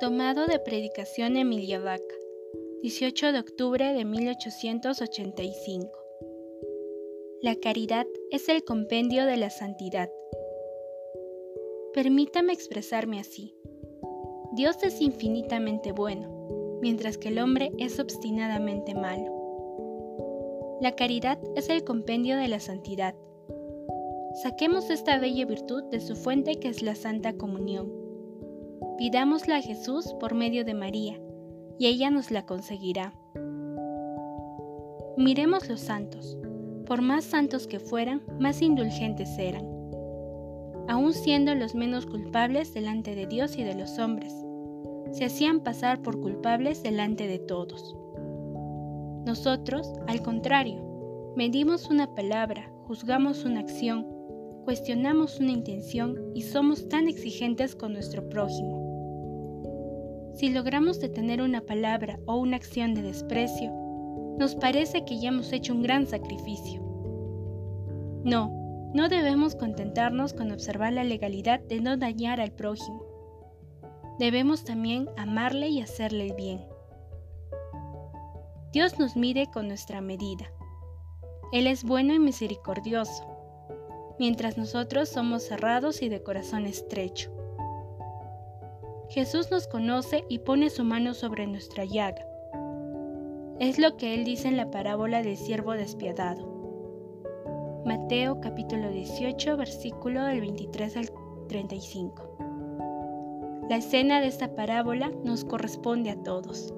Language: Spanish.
Tomado de Predicación Emilia Vaca, 18 de octubre de 1885. La caridad es el compendio de la santidad. Permítame expresarme así. Dios es infinitamente bueno, mientras que el hombre es obstinadamente malo. La caridad es el compendio de la santidad. Saquemos esta bella virtud de su fuente que es la Santa Comunión Pidámosla a Jesús por medio de María, y ella nos la conseguirá. Miremos los santos. Por más santos que fueran, más indulgentes eran, aun siendo los menos culpables delante de Dios y de los hombres. Se hacían pasar por culpables delante de todos. Nosotros, al contrario, medimos una palabra, juzgamos una acción, cuestionamos una intención y somos tan exigentes con nuestro prójimo. Si logramos detener una palabra o una acción de desprecio, nos parece que ya hemos hecho un gran sacrificio. No, no debemos contentarnos con observar la legalidad de no dañar al prójimo. Debemos también amarle y hacerle el bien. Dios nos mide con nuestra medida. Él es bueno y misericordioso, mientras nosotros somos cerrados y de corazón estrecho. Jesús nos conoce y pone su mano sobre nuestra llaga. Es lo que él dice en la parábola del siervo despiadado. Mateo capítulo 18 versículo del 23 al 35. La escena de esta parábola nos corresponde a todos.